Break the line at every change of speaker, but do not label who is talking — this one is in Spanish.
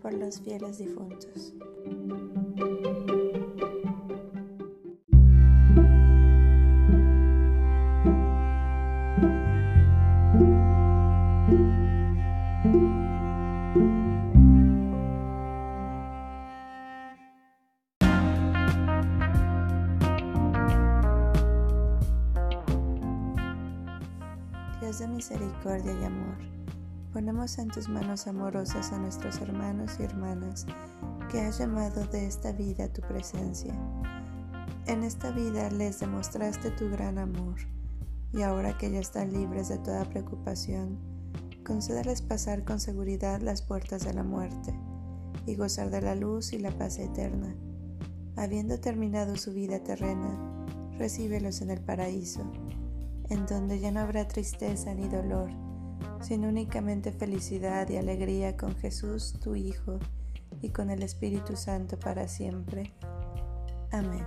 Por los fieles difuntos. Dios de misericordia y amor, ponemos en tus manos amorosas a nuestros hermanos y hermanas que has llamado de esta vida a tu presencia. En esta vida les demostraste tu gran amor y ahora que ya están libres de toda preocupación, concédales pasar con seguridad las puertas de la muerte y gozar de la luz y la paz eterna. Habiendo terminado su vida terrena, recíbelos en el paraíso en donde ya no habrá tristeza ni dolor, sino únicamente felicidad y alegría con Jesús, tu Hijo, y con el Espíritu Santo para siempre. Amén.